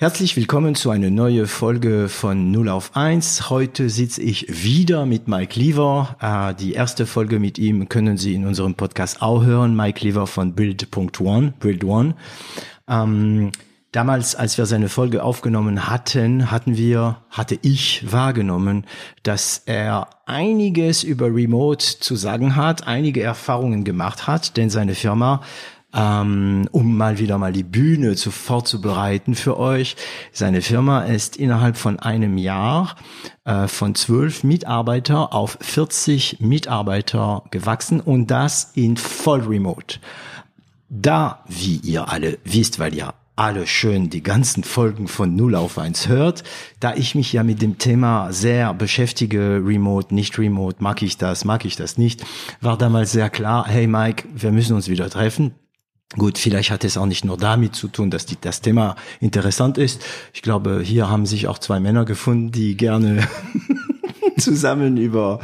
Herzlich willkommen zu einer neuen Folge von 0 auf 1. Heute sitze ich wieder mit Mike Lever. Äh, die erste Folge mit ihm können Sie in unserem Podcast auch hören. Mike Lever von Build.one, Build One. Ähm, damals, als wir seine Folge aufgenommen hatten, hatten wir, hatte ich wahrgenommen, dass er einiges über Remote zu sagen hat, einige Erfahrungen gemacht hat, denn seine Firma ähm, um mal wieder mal die Bühne zu vorzubereiten für euch. Seine Firma ist innerhalb von einem Jahr äh, von zwölf Mitarbeiter auf 40 Mitarbeiter gewachsen und das in voll Remote. Da, wie ihr alle wisst, weil ihr alle schön die ganzen Folgen von Null auf eins hört. Da ich mich ja mit dem Thema sehr beschäftige, Remote, nicht Remote, mag ich das, mag ich das nicht, war damals sehr klar, hey Mike, wir müssen uns wieder treffen. Gut, vielleicht hat es auch nicht nur damit zu tun, dass die, das Thema interessant ist. Ich glaube, hier haben sich auch zwei Männer gefunden, die gerne zusammen über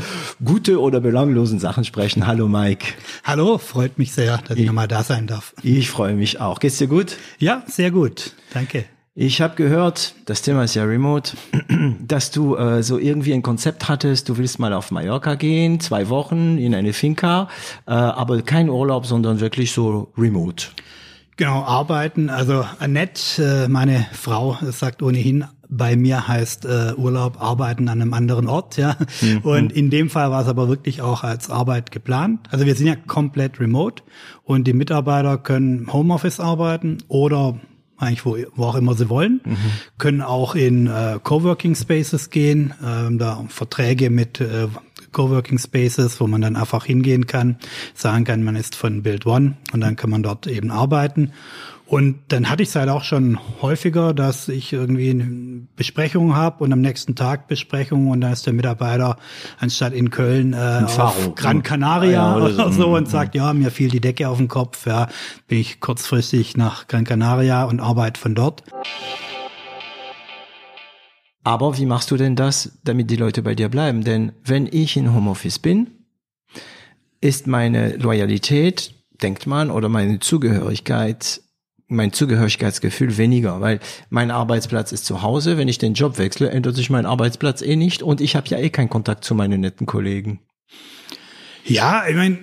gute oder belanglosen Sachen sprechen. Hallo Mike. Hallo, freut mich sehr, dass ich, ich nochmal da sein darf. Ich freue mich auch. Geht's dir gut? Ja, sehr gut. Danke. Ich habe gehört, das Thema ist ja Remote, dass du äh, so irgendwie ein Konzept hattest, du willst mal auf Mallorca gehen, zwei Wochen in eine Finca, äh, aber kein Urlaub, sondern wirklich so Remote. Genau, arbeiten. Also Annette, äh, meine Frau, sagt ohnehin, bei mir heißt äh, Urlaub arbeiten an einem anderen Ort, ja. Mhm. Und in dem Fall war es aber wirklich auch als Arbeit geplant. Also wir sind ja komplett remote und die Mitarbeiter können Homeoffice arbeiten oder eigentlich wo, wo auch immer sie wollen, mhm. können auch in äh, Coworking Spaces gehen, ähm, da Verträge mit äh, Coworking Spaces, wo man dann einfach hingehen kann, sagen kann, man ist von Build One und dann kann man dort eben arbeiten. Und dann hatte ich es halt auch schon häufiger, dass ich irgendwie eine Besprechung habe und am nächsten Tag Besprechung und dann ist der Mitarbeiter anstatt in Köln äh, auf Gran Canaria ja, oder, oder so, und sagt, ja, mir fiel die Decke auf den Kopf, ja, bin ich kurzfristig nach Gran Canaria und arbeite von dort. Aber wie machst du denn das, damit die Leute bei dir bleiben? Denn wenn ich in Homeoffice bin, ist meine Loyalität, denkt man, oder meine Zugehörigkeit mein Zugehörigkeitsgefühl weniger, weil mein Arbeitsplatz ist zu Hause. Wenn ich den Job wechsle, ändert sich mein Arbeitsplatz eh nicht und ich habe ja eh keinen Kontakt zu meinen netten Kollegen. Ja, ich meine,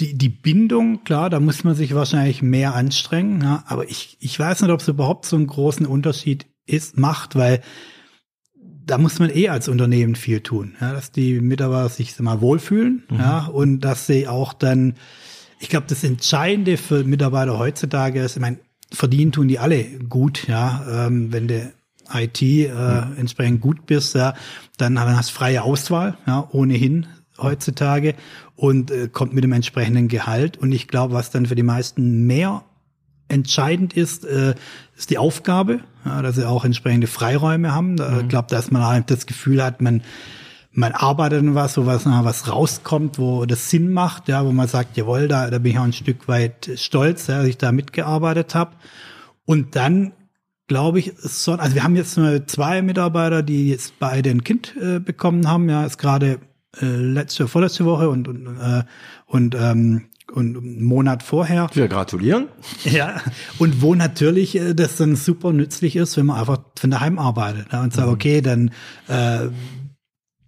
die, die Bindung, klar, da muss man sich wahrscheinlich mehr anstrengen, ja, aber ich, ich weiß nicht, ob es überhaupt so einen großen Unterschied ist, macht, weil da muss man eh als Unternehmen viel tun, ja, dass die Mitarbeiter sich mal wohlfühlen, mhm. ja, und dass sie auch dann ich glaube, das Entscheidende für Mitarbeiter heutzutage ist, ich meine, verdienen tun die alle gut, ja. Ähm, wenn du IT äh, mhm. entsprechend gut bist, ja, dann, hast du freie Auswahl, ja, ohnehin heutzutage und äh, kommt mit dem entsprechenden Gehalt. Und ich glaube, was dann für die meisten mehr entscheidend ist, äh, ist die Aufgabe, ja, dass sie auch entsprechende Freiräume haben. Ich mhm. glaube, dass man halt das Gefühl hat, man man arbeitet an was, wo was, was rauskommt, wo das Sinn macht, ja, wo man sagt, jawohl, da, da bin ich auch ein Stück weit stolz, ja, dass ich da mitgearbeitet habe. Und dann glaube ich, so, also wir haben jetzt nur zwei Mitarbeiter, die jetzt beide ein Kind äh, bekommen haben, ja, ist gerade äh, letzte, vorletzte Woche und und äh, und ähm, und einen Monat vorher. Wir gratulieren. Ja, und wo natürlich äh, das dann super nützlich ist, wenn man einfach von daheim arbeitet ja, und sagt, mhm. okay, dann äh,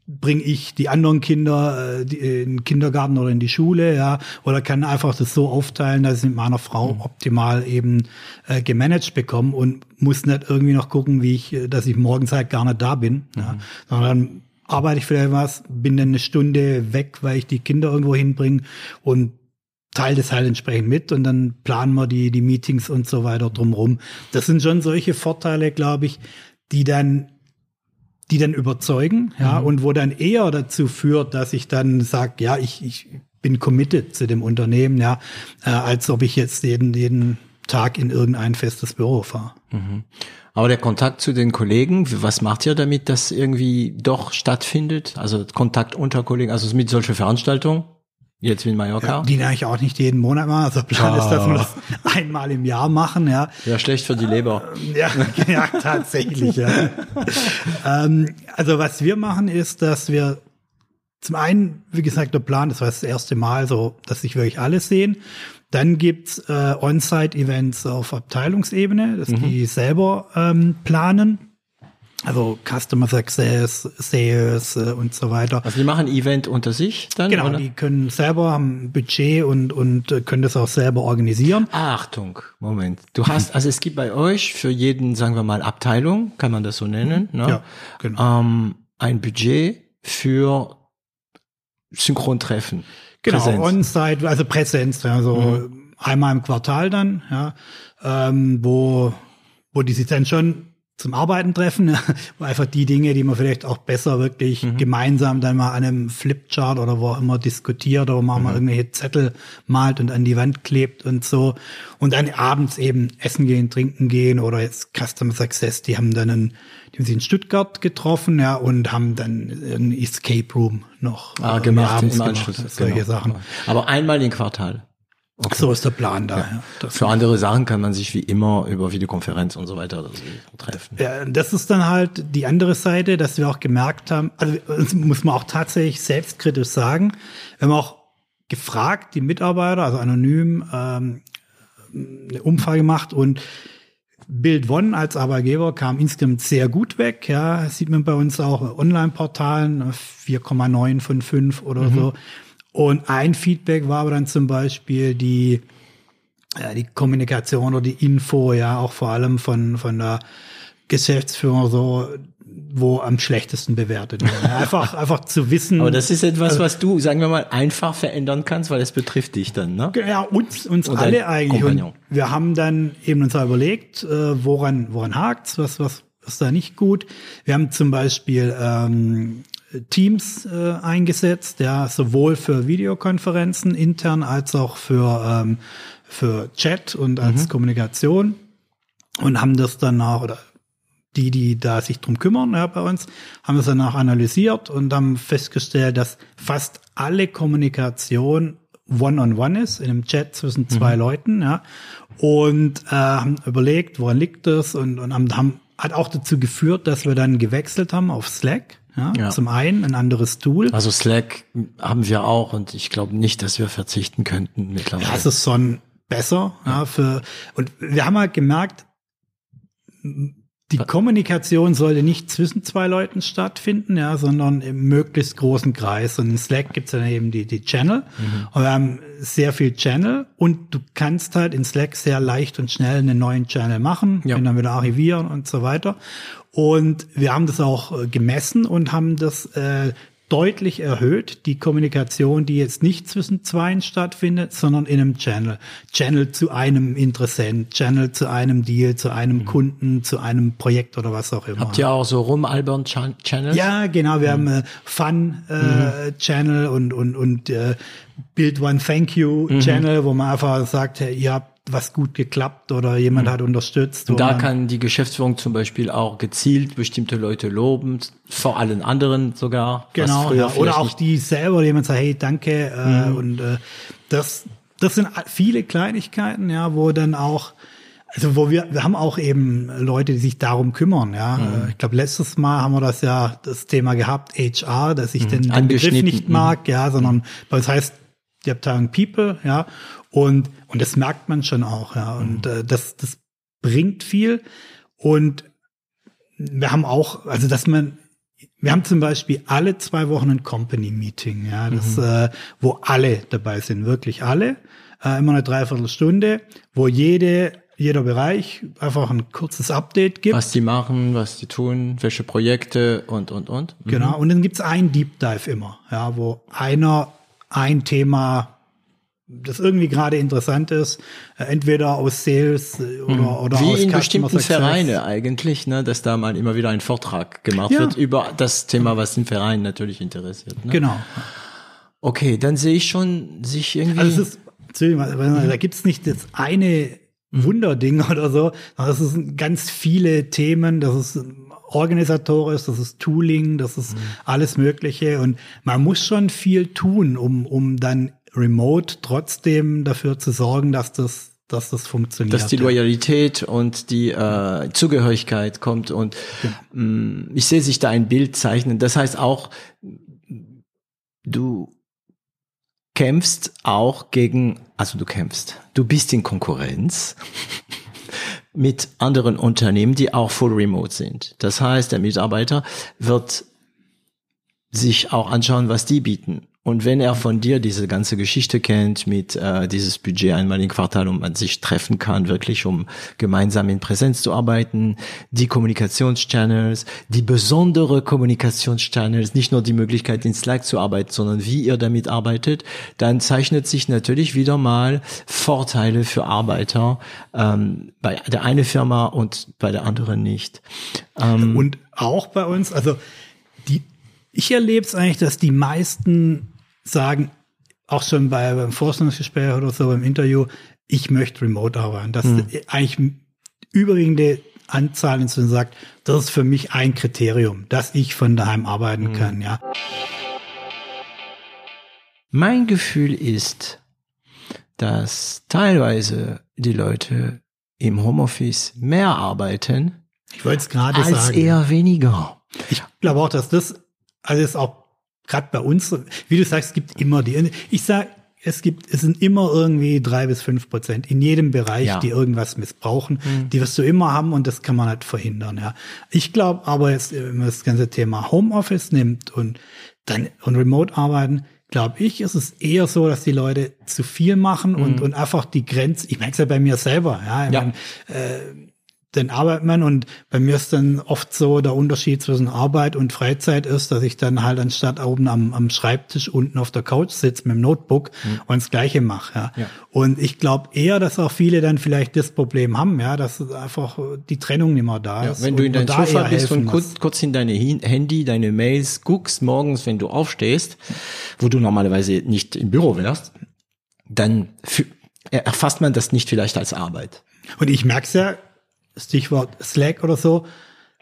bringe ich die anderen Kinder äh, die, in den Kindergarten oder in die Schule, ja, oder kann einfach das so aufteilen, dass ich mit meiner Frau mhm. optimal eben äh, gemanagt bekomme und muss nicht irgendwie noch gucken, wie ich, äh, dass ich morgens halt gar nicht da bin, mhm. ja, sondern arbeite ich vielleicht was, bin dann eine Stunde weg, weil ich die Kinder irgendwo hinbringe und teile das halt entsprechend mit und dann planen wir die, die Meetings und so weiter drumherum. Das sind schon solche Vorteile, glaube ich, die dann die dann überzeugen, ja, mhm. und wo dann eher dazu führt, dass ich dann sage, ja, ich, ich bin committed zu dem Unternehmen, ja, äh, als ob ich jetzt jeden, jeden Tag in irgendein festes Büro fahre. Mhm. Aber der Kontakt zu den Kollegen, was macht ihr damit, dass irgendwie doch stattfindet? Also Kontakt unter Kollegen, also mit solchen Veranstaltungen? Jetzt wie in Mallorca? Ja, die eigentlich auch nicht jeden Monat machen. Also Plan ah. ist, dass wir das einmal im Jahr machen, ja. Ja, schlecht für die Leber. Ja, ja tatsächlich, ja. ähm, also was wir machen ist, dass wir zum einen, wie gesagt, der Plan, das war das erste Mal so, dass sich wirklich alles sehen. Dann gibt's äh, On-Site-Events auf Abteilungsebene, dass mhm. die selber ähm, planen. Also Customer Success, Sales äh, und so weiter. Also die machen Event unter sich dann? Genau, oder? die können selber haben Budget und, und äh, können das auch selber organisieren. Achtung, Moment. Du hast, also es gibt bei euch für jeden, sagen wir mal, Abteilung, kann man das so nennen, ne? ja, genau. ähm, ein Budget für Synchrontreffen. Genau, On-Site, also Präsenz, also mhm. einmal im Quartal dann, ja, ähm, wo, wo die sich dann schon zum Arbeiten treffen, ja, wo einfach die Dinge, die man vielleicht auch besser wirklich mhm. gemeinsam dann mal an einem Flipchart oder wo auch immer diskutiert oder man mhm. mal irgendwelche Zettel malt und an die Wand klebt und so. Und dann abends eben essen gehen, trinken gehen oder jetzt Customer Success, die haben dann einen, die haben sich in Stuttgart getroffen, ja, und haben dann ein Escape Room noch ah, gemacht, im Anschluss, gemacht, solche genau. Sachen. Aber einmal im Quartal. Okay. So ist der Plan da. Ja. Ja, Für andere Sachen kann man sich wie immer über Videokonferenz und so weiter treffen. Ja, das ist dann halt die andere Seite, dass wir auch gemerkt haben, also das muss man auch tatsächlich selbstkritisch sagen, wir haben auch gefragt, die Mitarbeiter, also anonym, ähm, eine Umfrage gemacht und Bild One als Arbeitgeber kam insgesamt sehr gut weg. Ja, das sieht man bei uns auch Online-Portalen 4,9 von 5 oder mhm. so. Und ein Feedback war aber dann zum Beispiel die, ja, die Kommunikation oder die Info, ja, auch vor allem von, von der Geschäftsführung so, wo am schlechtesten bewertet werden. Einfach, einfach zu wissen. Aber das ist etwas, also was du, sagen wir mal, einfach verändern kannst, weil es betrifft dich dann, ne? Ja, uns, uns Und alle eigentlich. Und wir haben dann eben uns überlegt, äh, woran, woran hakt's, was, was ist da nicht gut. Wir haben zum Beispiel ähm, Teams äh, eingesetzt, ja, sowohl für Videokonferenzen intern als auch für, ähm, für Chat und als mhm. Kommunikation und haben das dann auch, oder die, die da sich drum kümmern, ja, bei uns, haben das danach analysiert und haben festgestellt, dass fast alle Kommunikation one-on-one -on -one ist, in einem Chat zwischen zwei mhm. Leuten, ja, und äh, haben überlegt, woran liegt das und, und haben, haben, hat auch dazu geführt, dass wir dann gewechselt haben auf Slack, ja, ja. Zum einen ein anderes Tool. Also Slack haben wir auch und ich glaube nicht, dass wir verzichten könnten mittlerweile. Ja, es ist schon besser. Ja. ja für, und wir haben halt gemerkt, die Kommunikation sollte nicht zwischen zwei Leuten stattfinden, ja, sondern im möglichst großen Kreis. Und in Slack gibt's dann eben die, die Channel. Mhm. Und wir haben sehr viel Channel und du kannst halt in Slack sehr leicht und schnell einen neuen Channel machen, ja. den dann wieder archivieren und so weiter. Und wir haben das auch äh, gemessen und haben das äh, deutlich erhöht, die Kommunikation, die jetzt nicht zwischen zweien stattfindet, sondern in einem Channel. Channel zu einem Interessent, Channel zu einem Deal, zu einem mhm. Kunden, zu einem Projekt oder was auch immer. Habt ihr auch so rumalbern Channels? Ja, genau. Wir mhm. haben äh, Fun äh, mhm. Channel und, und, und äh, Build One Thank You mhm. Channel, wo man einfach sagt, hey, ihr habt was gut geklappt oder jemand mhm. hat unterstützt. Und da kann die Geschäftsführung zum Beispiel auch gezielt bestimmte Leute loben, vor allen anderen sogar. Genau, ja. oder auch die selber, jemand sagt, hey, danke. Äh, mhm. Und äh, das, das sind viele Kleinigkeiten, ja, wo dann auch also wo wir, wir haben auch eben Leute, die sich darum kümmern, ja. Mhm. Ich glaube, letztes Mal haben wir das ja das Thema gehabt, HR, dass ich mhm. den, den Begriff nicht mag, mhm. ja, sondern weil es heißt die Abteilung People, ja. Und, und das merkt man schon auch, ja. Und mhm. äh, das, das bringt viel. Und wir haben auch, also dass man, wir haben zum Beispiel alle zwei Wochen ein Company-Meeting, ja, das, mhm. äh, wo alle dabei sind, wirklich alle, äh, immer eine Dreiviertelstunde, wo jede jeder Bereich einfach ein kurzes Update gibt. Was die machen, was die tun, welche Projekte und, und, und. Mhm. Genau, und dann gibt's einen Deep Dive immer, ja, wo einer ein Thema das irgendwie gerade interessant ist, äh, entweder aus Sales äh, oder, mhm. oder Wie aus in bestimmten Vereine eigentlich, ne, dass da mal immer wieder ein Vortrag gemacht ja. wird über das Thema, was den Verein natürlich interessiert. Ne? Genau. Okay, dann sehe ich schon sich irgendwie. Also es ist, da gibt's nicht jetzt eine Wunderding oder so. Das sind ganz viele Themen, das ist organisatorisch, das ist Tooling, das ist mhm. alles Mögliche. Und man muss schon viel tun, um, um dann remote trotzdem dafür zu sorgen, dass das dass das funktioniert. Dass die Loyalität und die äh, Zugehörigkeit kommt und ja. mh, mm, ich sehe sich da ein Bild zeichnen. Das heißt auch, du kämpfst auch gegen, also du kämpfst, du bist in Konkurrenz mit anderen Unternehmen, die auch full remote sind. Das heißt, der Mitarbeiter wird sich auch anschauen, was die bieten. Und wenn er von dir diese ganze Geschichte kennt mit äh, dieses Budget einmal im Quartal, um man sich treffen kann, wirklich um gemeinsam in Präsenz zu arbeiten, die Kommunikationschannels, die besondere Kommunikationschannels, nicht nur die Möglichkeit in Slack zu arbeiten, sondern wie ihr damit arbeitet, dann zeichnet sich natürlich wieder mal Vorteile für Arbeiter ähm, bei der eine Firma und bei der anderen nicht. Ähm, und auch bei uns, also die ich erlebe es eigentlich, dass die meisten sagen, auch schon bei, beim Forschungsgespräch oder so beim Interview, ich möchte remote arbeiten. Dass hm. eigentlich überwiegende Anzahl inzwischen sagt, das ist für mich ein Kriterium, dass ich von daheim arbeiten hm. kann, ja. Mein Gefühl ist, dass teilweise die Leute im Homeoffice mehr arbeiten. Ich wollte es gerade sagen. Als eher weniger. Ich glaube auch, dass das ist auch gerade bei uns, wie du sagst, es gibt immer die. Ich sag, es gibt, es sind immer irgendwie drei bis fünf Prozent in jedem Bereich, ja. die irgendwas missbrauchen. Mhm. Die wirst du immer haben und das kann man halt verhindern. Ja, ich glaube, aber jetzt, wenn man das ganze Thema Homeoffice nimmt und dann und Remote arbeiten, glaube ich, ist es eher so, dass die Leute zu viel machen mhm. und und einfach die Grenze. Ich merke es ja bei mir selber. Ja, ich ja. Mein, äh, dann arbeitet man und bei mir ist dann oft so der Unterschied zwischen Arbeit und Freizeit ist, dass ich dann halt anstatt oben am, am Schreibtisch unten auf der Couch sitze mit dem Notebook mhm. und das Gleiche mache. Ja. ja. Und ich glaube eher, dass auch viele dann vielleicht das Problem haben, ja, dass einfach die Trennung nicht mehr da ist. Ja, wenn du in deinem Sofa bist und kurz, kurz in deine Handy, deine Mails guckst, morgens, wenn du aufstehst, wo du normalerweise nicht im Büro wärst, dann erfasst man das nicht vielleicht als Arbeit. Und ich merke es ja, Stichwort Slack oder so,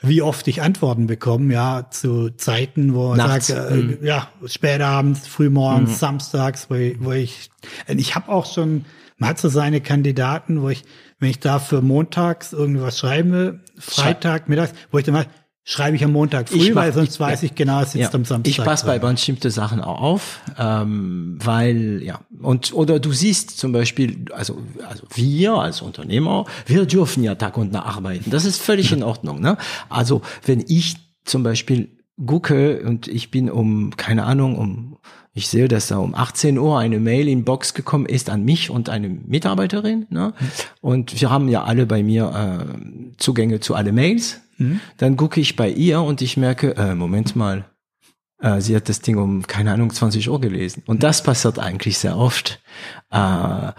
wie oft ich Antworten bekomme, ja, zu Zeiten, wo ich sage, äh, mhm. ja, spätabends, frühmorgens, mhm. samstags, wo ich, wo ich, ich habe auch schon, man hat so seine Kandidaten, wo ich, wenn ich da für montags irgendwas schreiben will, Freitag, mittags, wo ich dann mal, schreibe ich am Montag früh, mach, weil sonst ich, weiß ich genau, es sitzt ja, am Samstag. Ich passe bei bestimmte Sachen auch auf, ähm, weil ja und oder du siehst zum Beispiel, also also wir als Unternehmer, wir dürfen ja Tag und Nacht arbeiten. Das ist völlig in Ordnung. Ne? Also wenn ich zum Beispiel gucke und ich bin um keine Ahnung um ich sehe, dass da um 18 Uhr eine Mail in Box gekommen ist an mich und eine Mitarbeiterin. Ne? Und wir haben ja alle bei mir äh, Zugänge zu alle Mails. Mhm. Dann gucke ich bei ihr und ich merke, äh, Moment mal, äh, sie hat das Ding um, keine Ahnung, 20 Uhr gelesen. Und das passiert eigentlich sehr oft. Äh,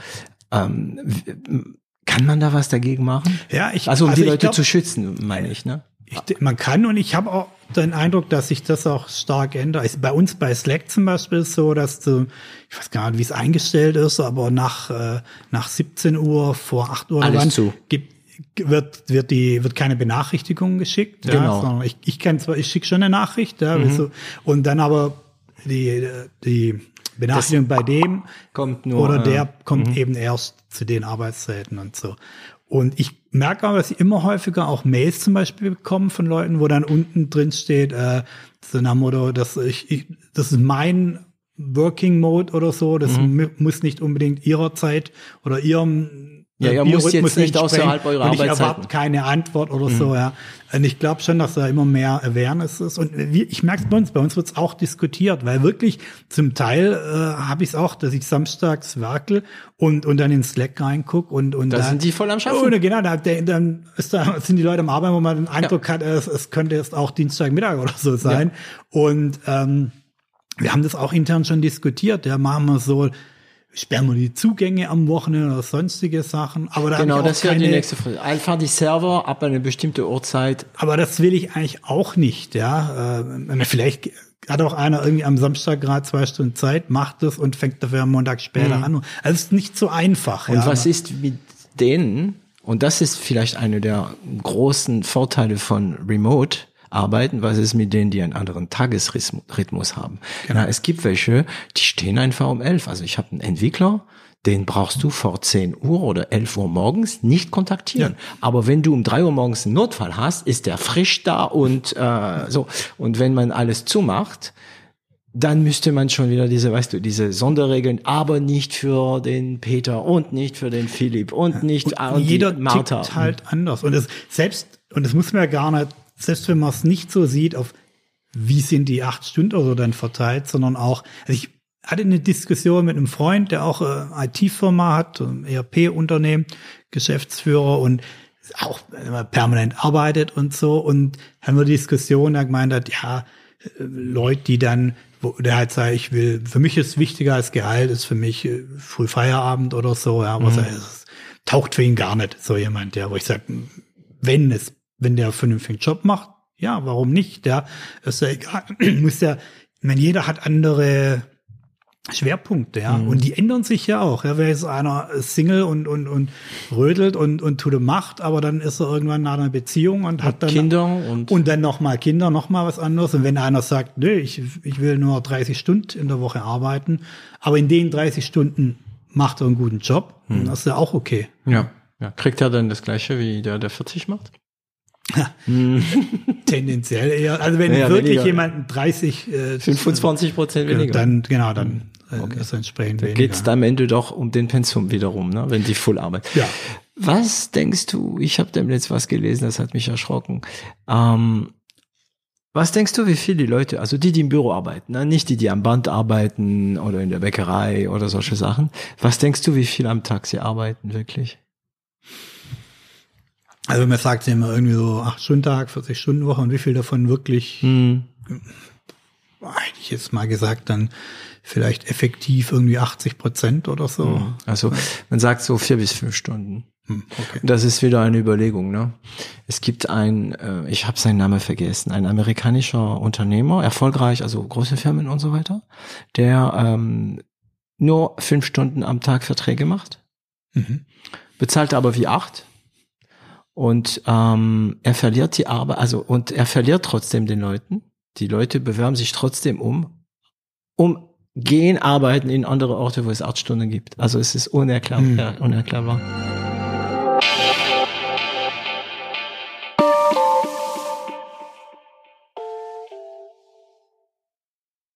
ähm, kann man da was dagegen machen? Ja, ich also um also die Leute glaub, zu schützen, meine ich, ne? Ich, man kann und ich habe auch den Eindruck, dass sich das auch stark ändert. Also bei uns bei Slack zum Beispiel ist so, dass du, ich weiß gar nicht, wie es eingestellt ist, aber nach, äh, nach 17 Uhr vor 8 Uhr Alles zu. gibt wird wird die wird keine Benachrichtigung geschickt, genau. ja, ich ich kann zwar ich schicke schon eine Nachricht, ja, mhm. so, und dann aber die die Benachrichtigung das bei dem kommt nur oder der äh, kommt mhm. eben erst zu den Arbeitszeiten und so. Und ich merke aber, dass ich immer häufiger auch Mails zum Beispiel bekomme von Leuten, wo dann unten drin steht, äh, so nach Motto, dass ich, ich das ist mein Working Mode oder so, das mhm. muss nicht unbedingt ihrer Zeit oder ihrem ja, ihr müsst jetzt nicht außerhalb eurer Arbeitszeit. Ich erwarte keine Antwort oder mhm. so, ja. Und ich glaube schon, dass da immer mehr Awareness ist. Und ich merke es bei uns, bei uns wird es auch diskutiert, weil wirklich zum Teil äh, habe ich es auch, dass ich samstags werkel und, und dann in Slack reinguck und, und da dann, sind die voll am Schaffen. Oh, genau, da, dann ist da, sind die Leute am Arbeiten, wo man den Eindruck ja. hat, es, es könnte jetzt auch Dienstagmittag oder so sein. Ja. Und ähm, wir haben das auch intern schon diskutiert. Ja, machen wir so sperren wir die Zugänge am Wochenende oder sonstige Sachen. Aber da genau, das wäre die nächste Frage. Einfach die Server ab eine bestimmte Uhrzeit. Aber das will ich eigentlich auch nicht, ja. Äh, vielleicht hat auch einer irgendwie am Samstag gerade zwei Stunden Zeit, macht es und fängt dafür am Montag später mhm. an. Also es ist nicht so einfach. Und ja. was ist mit denen, und das ist vielleicht eine der großen Vorteile von Remote, arbeiten, was ist mit denen, die einen anderen Tagesrhythmus haben. Genau. Ja, es gibt welche, die stehen einfach um elf. Also ich habe einen Entwickler, den brauchst du vor 10 Uhr oder 11 Uhr morgens nicht kontaktieren. Ja. Aber wenn du um 3 Uhr morgens einen Notfall hast, ist der frisch da und äh, so. Und wenn man alles zumacht, dann müsste man schon wieder diese, weißt du, diese Sonderregeln, aber nicht für den Peter und nicht für den Philipp und nicht und, und jeder Martha. Tickt halt anders. Und das selbst, und das muss man ja gar nicht, selbst wenn man es nicht so sieht, auf wie sind die acht Stunden oder so dann verteilt, sondern auch, also ich hatte eine Diskussion mit einem Freund, der auch äh, IT-Firma hat, ein ERP-Unternehmen, Geschäftsführer und auch permanent arbeitet und so. Und haben wir Diskussion, er gemeint hat, ja, äh, Leute, die dann, wo der halt sagt, ich will, für mich ist wichtiger als Gehalt, ist für mich äh, früh Feierabend oder so, ja, was mhm. er ist, taucht für ihn gar nicht, so jemand, der, wo ich sage, wenn es, wenn der vernünftigen Job macht, ja, warum nicht? Der ist ja egal, muss ja, meine, jeder hat andere Schwerpunkte, ja. Mhm. Und die ändern sich ja auch. Ja, wer ist einer Single und, und, und rödelt und, und tut Macht, aber dann ist er irgendwann nach einer Beziehung und hat dann Kinder und, und dann nochmal Kinder, nochmal was anderes. Und wenn einer sagt, nö, ich, ich will nur 30 Stunden in der Woche arbeiten, aber in den 30 Stunden macht er einen guten Job, mhm. dann ist er auch okay. Ja. ja. Kriegt er dann das gleiche wie der, der 40 macht? Tendenziell eher. Also wenn ja, wirklich weniger. jemand 30, äh, 25 Prozent weniger. Dann, genau, dann äh, okay. ist entsprechend da weniger. Geht am Ende doch um den Pensum wiederum, ne? wenn die voll arbeiten. Ja. Was denkst du, ich habe dem jetzt was gelesen, das hat mich erschrocken. Ähm, was denkst du, wie viele die Leute, also die, die im Büro arbeiten, ne? nicht die, die am Band arbeiten oder in der Bäckerei oder solche Sachen, was denkst du, wie viel am Tag sie arbeiten wirklich? Also man sagt ja immer irgendwie so acht Stunden Tag, 40 Stunden Woche und wie viel davon wirklich, hm. hätte ich jetzt mal gesagt, dann vielleicht effektiv irgendwie 80 Prozent oder so. Hm. Also man sagt so vier bis fünf Stunden. Hm, okay. Das ist wieder eine Überlegung. Ne? Es gibt ein, äh, ich habe seinen Namen vergessen, ein amerikanischer Unternehmer, erfolgreich, also große Firmen und so weiter, der ähm, nur fünf Stunden am Tag Verträge macht, mhm. bezahlt aber wie acht und ähm, er verliert die Arbeit, also und er verliert trotzdem den Leuten. Die Leute bewerben sich trotzdem um, um gehen arbeiten in andere Orte, wo es acht Stunden gibt. Also es ist unerklärbar. Hm. Ja, unerklärbar.